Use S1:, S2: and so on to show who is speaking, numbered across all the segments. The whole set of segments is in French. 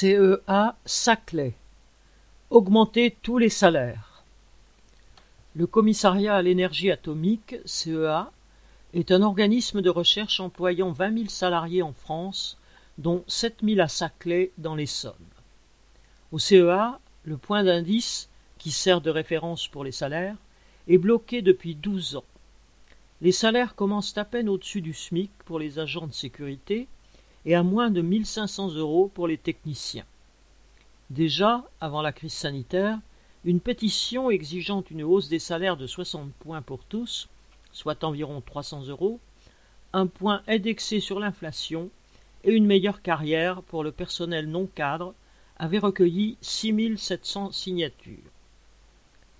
S1: CEA Saclay. Augmenter tous les salaires. Le Commissariat à l'énergie atomique, CEA, est un organisme de recherche employant 20 000 salariés en France, dont 7 000 à Saclay dans l'Essonne. Au CEA, le point d'indice, qui sert de référence pour les salaires, est bloqué depuis 12 ans. Les salaires commencent à peine au-dessus du SMIC pour les agents de sécurité et à moins de 1500 euros pour les techniciens. Déjà, avant la crise sanitaire, une pétition exigeant une hausse des salaires de 60 points pour tous, soit environ 300 euros, un point indexé sur l'inflation et une meilleure carrière pour le personnel non cadre avait recueilli 6700 signatures.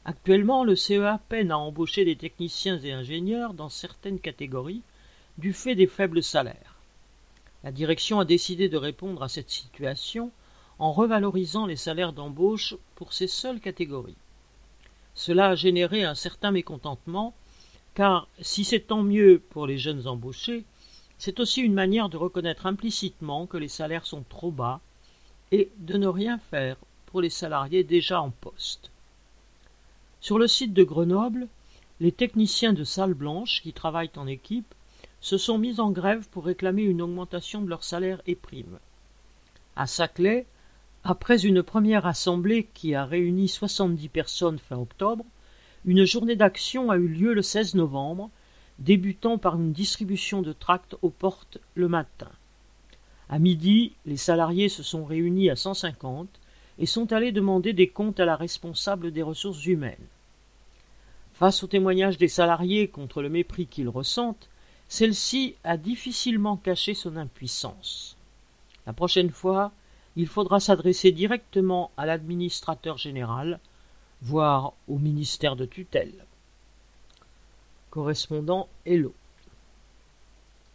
S1: Actuellement, le CEA peine à embaucher des techniciens et ingénieurs dans certaines catégories du fait des faibles salaires. La direction a décidé de répondre à cette situation en revalorisant les salaires d'embauche pour ces seules catégories. Cela a généré un certain mécontentement, car si c'est tant mieux pour les jeunes embauchés, c'est aussi une manière de reconnaître implicitement que les salaires sont trop bas et de ne rien faire pour les salariés déjà en poste. Sur le site de Grenoble, les techniciens de salle blanche qui travaillent en équipe se sont mis en grève pour réclamer une augmentation de leur salaire et primes. À Saclay, après une première assemblée qui a réuni soixante-dix personnes fin octobre, une journée d'action a eu lieu le 16 novembre, débutant par une distribution de tracts aux portes le matin. À midi, les salariés se sont réunis à cent cinquante et sont allés demander des comptes à la responsable des ressources humaines. Face au témoignage des salariés contre le mépris qu'ils ressentent, celle-ci a difficilement caché son impuissance. La prochaine fois, il faudra s'adresser directement à l'administrateur général, voire au ministère de tutelle. Correspondant Hello.